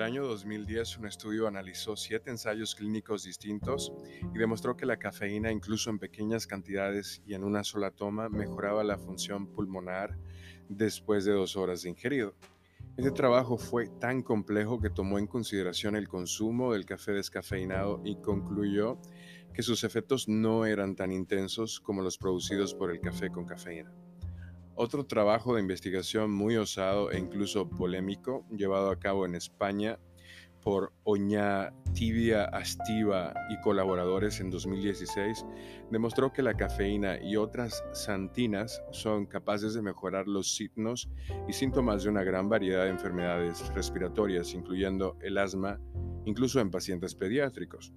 año 2010, un estudio analizó siete ensayos clínicos distintos y demostró que la cafeína, incluso en pequeñas cantidades y en una sola toma, mejoraba la función pulmonar después de dos horas de ingerido. Este trabajo fue tan complejo que tomó en consideración el consumo del café descafeinado y concluyó que sus efectos no eran tan intensos como los producidos por el café con cafeína. Otro trabajo de investigación muy osado e incluso polémico, llevado a cabo en España por Oña Tibia Astiva y colaboradores en 2016, demostró que la cafeína y otras santinas son capaces de mejorar los signos y síntomas de una gran variedad de enfermedades respiratorias, incluyendo el asma, incluso en pacientes pediátricos.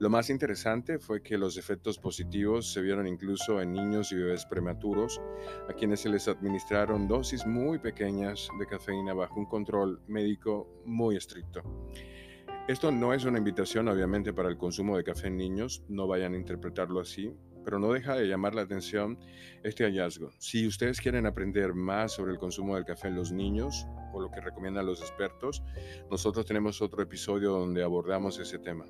Lo más interesante fue que los efectos positivos se vieron incluso en niños y bebés prematuros, a quienes se les administraron dosis muy pequeñas de cafeína bajo un control médico muy estricto. Esto no es una invitación obviamente para el consumo de café en niños, no vayan a interpretarlo así, pero no deja de llamar la atención este hallazgo. Si ustedes quieren aprender más sobre el consumo del café en los niños, o lo que recomiendan los expertos, nosotros tenemos otro episodio donde abordamos ese tema.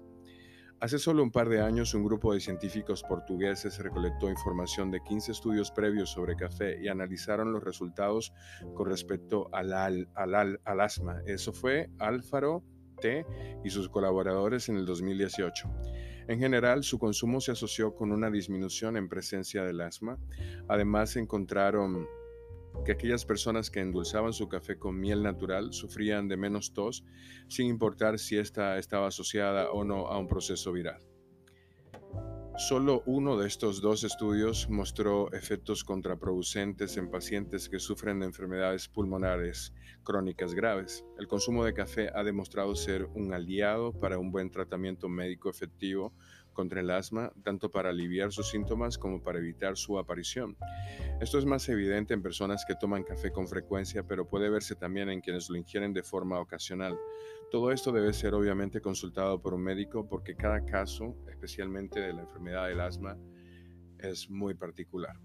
Hace solo un par de años, un grupo de científicos portugueses recolectó información de 15 estudios previos sobre café y analizaron los resultados con respecto al, al, asma. Eso fue Alfaro T y sus colaboradores en el 2018. En general, su consumo se asoció con una disminución en presencia del asma. Además, encontraron que aquellas personas que endulzaban su café con miel natural sufrían de menos tos, sin importar si ésta estaba asociada o no a un proceso viral. Solo uno de estos dos estudios mostró efectos contraproducentes en pacientes que sufren de enfermedades pulmonares crónicas graves. El consumo de café ha demostrado ser un aliado para un buen tratamiento médico efectivo contra el asma, tanto para aliviar sus síntomas como para evitar su aparición. Esto es más evidente en personas que toman café con frecuencia, pero puede verse también en quienes lo ingieren de forma ocasional. Todo esto debe ser obviamente consultado por un médico porque cada caso, especialmente de la enfermedad del asma, es muy particular.